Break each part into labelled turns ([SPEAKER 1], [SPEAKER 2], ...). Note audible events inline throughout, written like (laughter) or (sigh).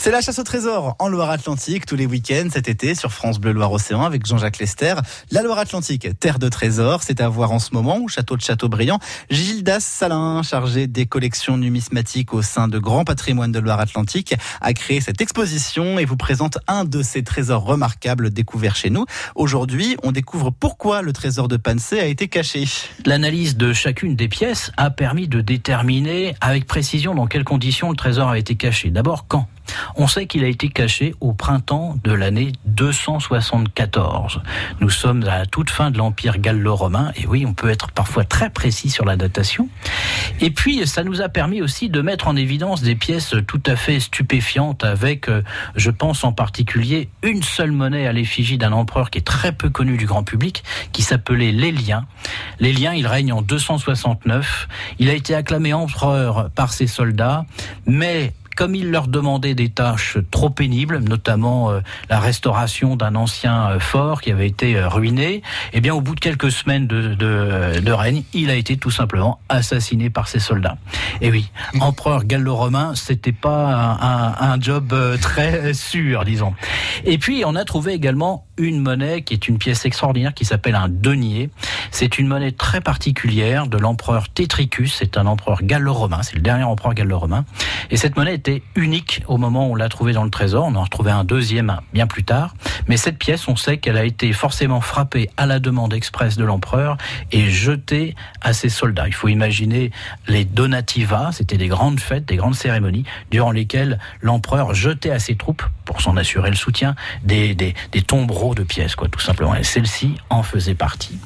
[SPEAKER 1] C'est la chasse au trésor en Loire-Atlantique tous les week-ends cet été sur France Bleu Loire-Océan avec Jean-Jacques Lester. La Loire-Atlantique, terre de trésors, c'est à voir en ce moment au château de Châteaubriand. Gildas Salin, chargé des collections numismatiques au sein de Grand Patrimoine de Loire-Atlantique, a créé cette exposition et vous présente un de ces trésors remarquables découverts chez nous. Aujourd'hui, on découvre pourquoi le trésor de Pansé a été caché.
[SPEAKER 2] L'analyse de chacune des pièces a permis de déterminer avec précision dans quelles conditions le trésor a été caché. D'abord, quand? On sait qu'il a été caché au printemps de l'année 274. Nous sommes à la toute fin de l'Empire gallo-romain, et oui, on peut être parfois très précis sur la datation. Et puis, ça nous a permis aussi de mettre en évidence des pièces tout à fait stupéfiantes avec, euh, je pense en particulier, une seule monnaie à l'effigie d'un empereur qui est très peu connu du grand public, qui s'appelait Lélien. Lélien, il règne en 269. Il a été acclamé empereur par ses soldats, mais comme il leur demandait des tâches trop pénibles, notamment euh, la restauration d'un ancien euh, fort qui avait été euh, ruiné, eh bien, au bout de quelques semaines de, de, règne, il a été tout simplement assassiné par ses soldats. Et oui, (laughs) empereur gallo-romain, c'était pas un, un, job très sûr, disons. Et puis, on a trouvé également une monnaie qui est une pièce extraordinaire qui s'appelle un denier. C'est une monnaie très particulière de l'empereur Tétricus. C'est un empereur gallo-romain. C'est le dernier empereur gallo-romain. Et cette monnaie est unique au moment où on l'a trouvée dans le trésor. On en a retrouvé un deuxième bien plus tard. Mais cette pièce, on sait qu'elle a été forcément frappée à la demande express de l'empereur et jetée à ses soldats. Il faut imaginer les donativa, c'était des grandes fêtes, des grandes cérémonies durant lesquelles l'empereur jetait à ses troupes, pour s'en assurer le soutien, des, des, des tombereaux de pièces, quoi, tout simplement. Et celle-ci en faisait partie.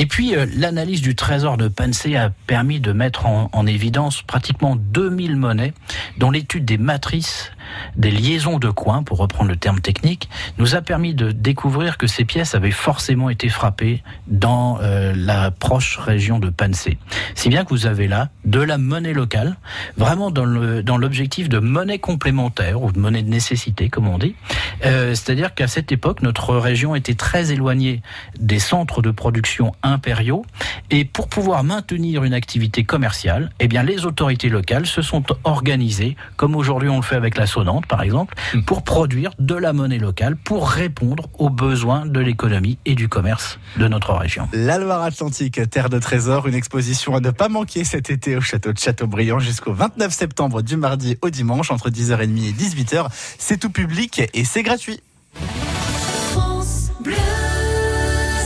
[SPEAKER 2] Et puis, euh, l'analyse du trésor de Pansé a permis de mettre en, en évidence pratiquement 2000 monnaies dont l'étude des matrices des liaisons de coins, pour reprendre le terme technique, nous a permis de découvrir que ces pièces avaient forcément été frappées dans euh, la proche région de Pansé. Si bien que vous avez là de la monnaie locale, vraiment dans le dans l'objectif de monnaie complémentaire ou de monnaie de nécessité, comme on dit. Euh, c'est-à-dire qu'à cette époque, notre région était très éloignée des centres de production impériaux, et pour pouvoir maintenir une activité commerciale, eh bien les autorités locales se sont organisées, comme aujourd'hui on le fait avec la par exemple, hmm. pour produire de la monnaie locale, pour répondre aux besoins de l'économie et du commerce de notre région.
[SPEAKER 1] La Loire-Atlantique, terre de trésors, une exposition à ne pas manquer cet été au château de Châteaubriand jusqu'au 29 septembre du mardi au dimanche entre 10h30 et 18h. C'est tout public et c'est gratuit.